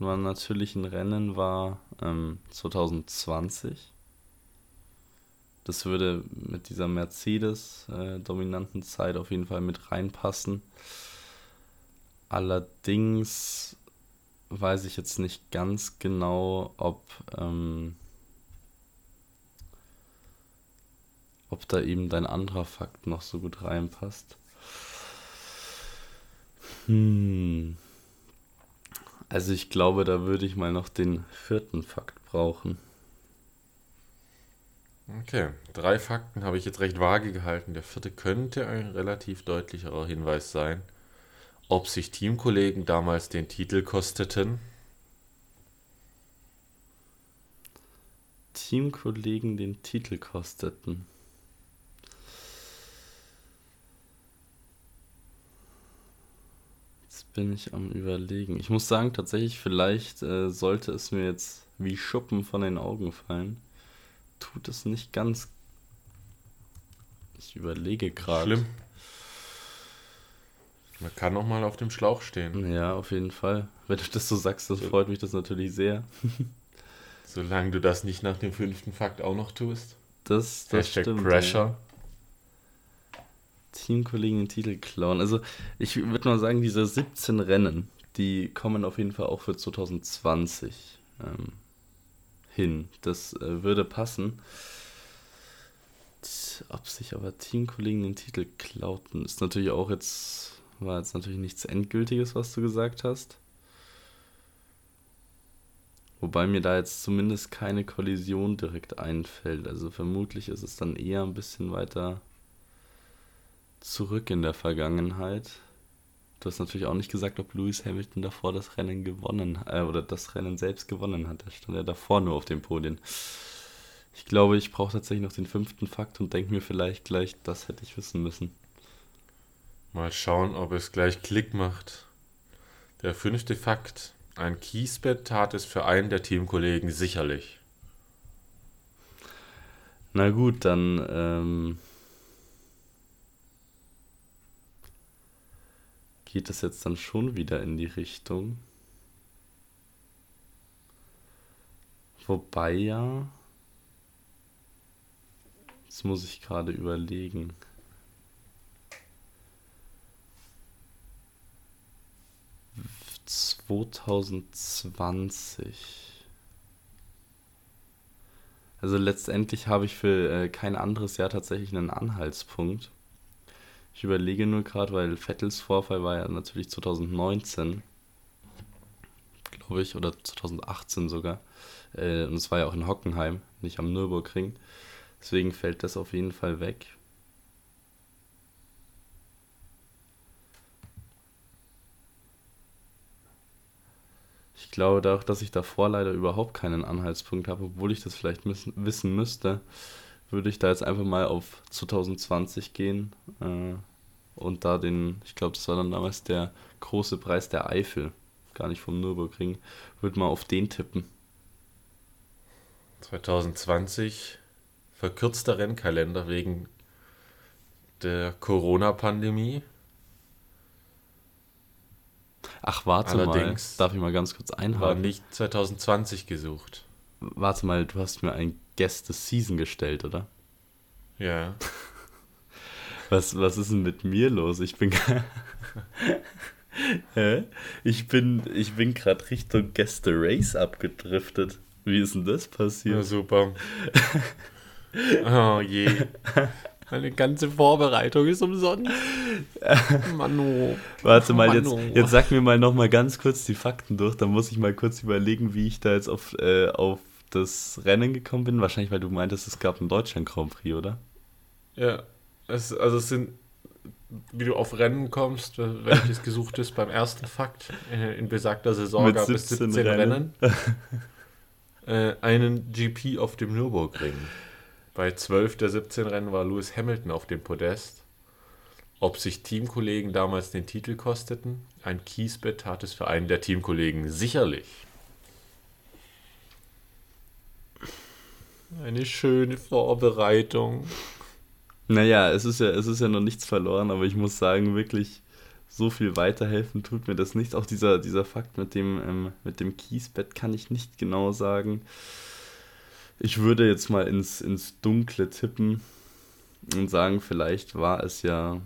Speaker 3: wann natürlich ein Rennen war ähm, 2020. Das würde mit dieser Mercedes-dominanten Zeit auf jeden Fall mit reinpassen. Allerdings weiß ich jetzt nicht ganz genau, ob, ähm, ob da eben dein anderer Fakt noch so gut reinpasst. Hm. Also ich glaube, da würde ich mal noch den vierten Fakt brauchen.
Speaker 2: Okay, drei Fakten habe ich jetzt recht vage gehalten. Der vierte könnte ein relativ deutlicherer Hinweis sein. Ob sich Teamkollegen damals den Titel kosteten?
Speaker 3: Teamkollegen den Titel kosteten. Jetzt bin ich am Überlegen. Ich muss sagen, tatsächlich, vielleicht äh, sollte es mir jetzt wie Schuppen von den Augen fallen. Tut es nicht ganz. Ich überlege gerade.
Speaker 2: Schlimm. Man kann noch mal auf dem Schlauch stehen.
Speaker 3: Ja, auf jeden Fall. Wenn du das so sagst, das freut mich das natürlich sehr.
Speaker 2: Solange du das nicht nach dem fünften Fakt auch noch tust.
Speaker 3: Das, das
Speaker 2: Hashtag
Speaker 3: stimmt.
Speaker 2: Pressure.
Speaker 3: Ja. Teamkollegen den Titel klauen. Also ich würde mal sagen, diese 17 Rennen, die kommen auf jeden Fall auch für 2020 ähm, hin. Das äh, würde passen. Ob sich aber Teamkollegen den Titel klauten, ist natürlich auch jetzt, war jetzt natürlich nichts Endgültiges, was du gesagt hast. Wobei mir da jetzt zumindest keine Kollision direkt einfällt. Also vermutlich ist es dann eher ein bisschen weiter zurück in der Vergangenheit. Du hast natürlich auch nicht gesagt, ob Lewis Hamilton davor das Rennen gewonnen äh, oder das Rennen selbst gewonnen hat. Da stand er davor nur auf dem Podien. Ich glaube, ich brauche tatsächlich noch den fünften Fakt und denke mir vielleicht gleich, das hätte ich wissen müssen.
Speaker 2: Mal schauen, ob es gleich Klick macht. Der fünfte Fakt. Ein Kiesbett tat es für einen der Teamkollegen sicherlich.
Speaker 3: Na gut, dann ähm, geht es jetzt dann schon wieder in die Richtung. Wobei ja. Jetzt muss ich gerade überlegen. 2020. Also letztendlich habe ich für äh, kein anderes Jahr tatsächlich einen Anhaltspunkt. Ich überlege nur gerade, weil Vettels Vorfall war ja natürlich 2019, glaube ich, oder 2018 sogar. Äh, und es war ja auch in Hockenheim. nicht am Nürburgring. Deswegen fällt das auf jeden Fall weg. Ich glaube auch, dass ich davor leider überhaupt keinen Anhaltspunkt habe, obwohl ich das vielleicht wissen müsste, würde ich da jetzt einfach mal auf 2020 gehen äh, und da den, ich glaube, das war dann damals der große Preis der Eifel, gar nicht vom Nürburgring, würde mal auf den tippen.
Speaker 2: 2020 verkürzter Rennkalender wegen der Corona-Pandemie.
Speaker 3: Ach, warte
Speaker 2: Allerdings
Speaker 3: mal. Darf ich mal ganz kurz
Speaker 2: War
Speaker 3: einhaken?
Speaker 2: nicht 2020 gesucht.
Speaker 3: Warte mal, du hast mir ein Guest des Season gestellt, oder?
Speaker 2: Ja.
Speaker 3: Was, was ist denn mit mir los? Ich bin. Hä? Ich bin, ich bin gerade Richtung Gäste Race abgedriftet. Wie ist denn das passiert?
Speaker 2: super. oh je. Meine ganze Vorbereitung ist umsonst. Manu.
Speaker 3: Warte mal, jetzt, jetzt sag mir mal noch mal ganz kurz die Fakten durch. Dann muss ich mal kurz überlegen, wie ich da jetzt auf, äh, auf das Rennen gekommen bin. Wahrscheinlich, weil du meintest, es gab einen Deutschland Grand Prix, oder?
Speaker 2: Ja. Es, also es sind, wie du auf Rennen kommst, welches gesucht ist beim ersten Fakt. äh, In besagter Saison
Speaker 3: Mit
Speaker 2: gab es
Speaker 3: 17
Speaker 2: 17 Rennen.
Speaker 3: Rennen.
Speaker 2: äh, einen GP auf dem Nürburgring. Bei 12 der 17 Rennen war Lewis Hamilton auf dem Podest. Ob sich Teamkollegen damals den Titel kosteten? Ein Kiesbett tat es für einen der Teamkollegen sicherlich. Eine schöne Vorbereitung.
Speaker 3: Naja, es ist ja, es ist ja noch nichts verloren, aber ich muss sagen, wirklich so viel weiterhelfen tut mir das nicht. Auch dieser, dieser Fakt mit dem, ähm, mit dem Kiesbett kann ich nicht genau sagen. Ich würde jetzt mal ins, ins Dunkle tippen und sagen, vielleicht war es ja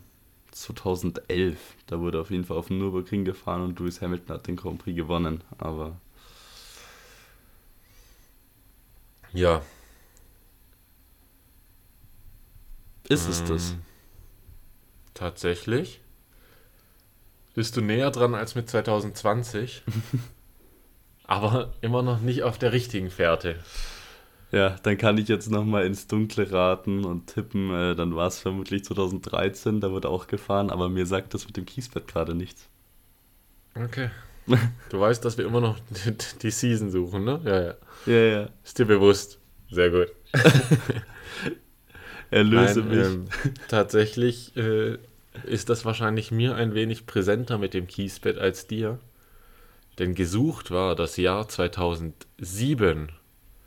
Speaker 3: 2011. Da wurde auf jeden Fall auf dem Nürburgring gefahren und Lewis Hamilton hat den Grand Prix gewonnen. Aber
Speaker 2: Ja,
Speaker 3: ist es das?
Speaker 2: Ähm, Tatsächlich. Bist du näher dran als mit 2020. aber immer noch nicht auf der richtigen Fährte.
Speaker 3: Ja, dann kann ich jetzt nochmal ins Dunkle raten und tippen. Äh, dann war es vermutlich 2013, da wurde auch gefahren, aber mir sagt das mit dem Kiesbett gerade nichts.
Speaker 2: Okay. Du weißt, dass wir immer noch die, die Season suchen, ne? Ja, ja.
Speaker 3: Ja, ja.
Speaker 2: Ist dir bewusst. Sehr gut.
Speaker 3: Erlöse
Speaker 2: Nein,
Speaker 3: mich.
Speaker 2: ähm, tatsächlich äh, ist das wahrscheinlich mir ein wenig präsenter mit dem Kiesbett als dir. Denn gesucht war das Jahr 2007,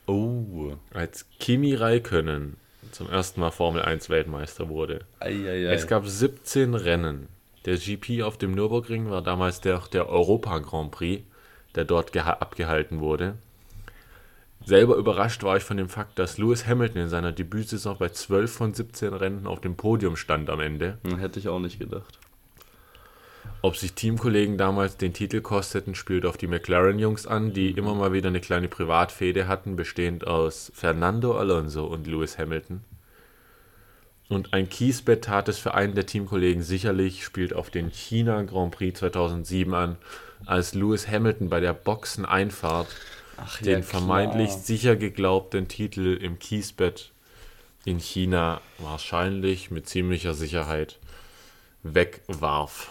Speaker 3: oh.
Speaker 2: als Kimi Räikkönen zum ersten Mal Formel 1 Weltmeister wurde.
Speaker 3: Eieiei.
Speaker 2: Es gab 17 Rennen. Der GP auf dem Nürburgring war damals der, der Europa Grand Prix, der dort geha- abgehalten wurde. Selber überrascht war ich von dem Fakt, dass Lewis Hamilton in seiner Debütsaison bei 12 von 17 Rennen auf dem Podium stand am Ende.
Speaker 3: Hm, Hätte ich auch nicht gedacht.
Speaker 2: Ob sich Teamkollegen damals den Titel kosteten, spielt auf die McLaren-Jungs an, die immer mal wieder eine kleine Privatfehde hatten, bestehend aus Fernando Alonso und Lewis Hamilton. Und ein Kiesbett tat es für einen der Teamkollegen sicherlich, spielt auf den China Grand Prix 2007 an, als Lewis Hamilton bei der Boxeneinfahrt
Speaker 3: Ach
Speaker 2: den vermeintlich sicher geglaubten Titel im Kiesbett in China wahrscheinlich mit ziemlicher Sicherheit wegwarf.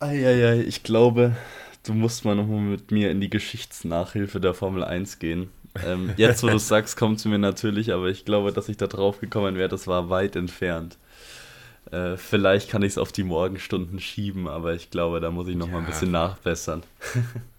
Speaker 3: Eieiei, ich glaube, du musst mal nochmal mit mir in die Geschichtsnachhilfe der Formel 1 gehen. Ähm, jetzt, wo du es sagst, kommt es mir natürlich, aber ich glaube, dass ich da drauf gekommen wäre, das war weit entfernt. Äh, vielleicht kann ich es auf die Morgenstunden schieben, aber ich glaube, da muss ich nochmal ein
Speaker 2: Ja.
Speaker 3: bisschen nachbessern.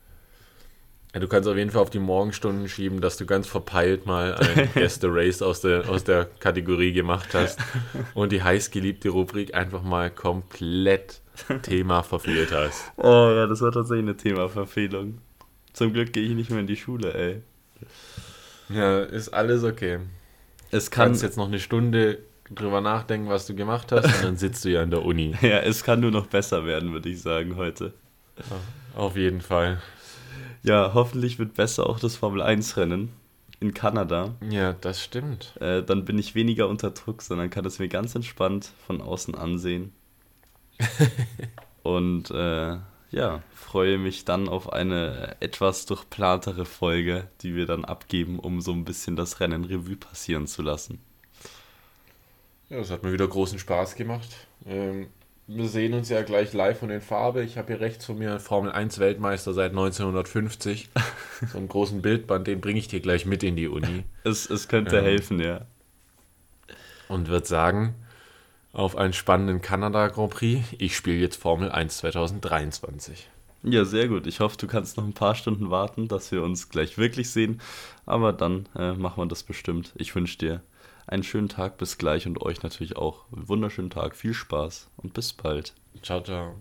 Speaker 2: Ja, du kannst auf jeden Fall auf die Morgenstunden schieben, dass du ganz verpeilt mal ein Gäste-Race aus der, aus der Kategorie gemacht hast und die heißgeliebte Rubrik einfach mal komplett Thema verfehlt hast.
Speaker 3: Oh ja, das war tatsächlich eine Themaverfehlung. Zum Glück gehe ich nicht mehr in die Schule, ey.
Speaker 2: Ja, ist alles okay.
Speaker 3: Es
Speaker 2: Du
Speaker 3: kann,
Speaker 2: kannst jetzt noch eine Stunde drüber nachdenken, was du gemacht hast und dann sitzt du ja in der Uni.
Speaker 3: ja, es kann nur noch besser werden, würde ich sagen, heute.
Speaker 2: Auf jeden Fall.
Speaker 3: Ja, hoffentlich wird besser auch das Formel 1 Rennen in Kanada.
Speaker 2: Ja, das stimmt.
Speaker 3: Äh, dann bin ich weniger unter Druck, sondern kann es mir ganz entspannt von außen ansehen. Und äh, ja, freue mich dann auf eine etwas durchplantere Folge, die wir dann abgeben, um so ein bisschen das Rennen Revue passieren zu lassen.
Speaker 2: Ja, das hat mir wieder großen Spaß gemacht. Ähm, wir sehen uns ja gleich live von den Farbe. Ich habe hier rechts von mir Formel 1 Weltmeister seit 1950. so einen großen Bildband, den bringe ich dir gleich mit in die Uni.
Speaker 3: Es, es könnte ähm, helfen, ja.
Speaker 2: Und würde sagen, auf einen spannenden Kanada Grand Prix. Ich spiele jetzt Formel 1 2023.
Speaker 3: Ja, sehr gut. Ich hoffe, du kannst noch ein paar Stunden warten, dass wir uns gleich wirklich sehen. Aber dann äh, machen wir das bestimmt. Ich wünsche dir einen schönen Tag, bis gleich und euch natürlich auch einen wunderschönen Tag. Viel Spaß und bis bald.
Speaker 2: Ciao, ciao.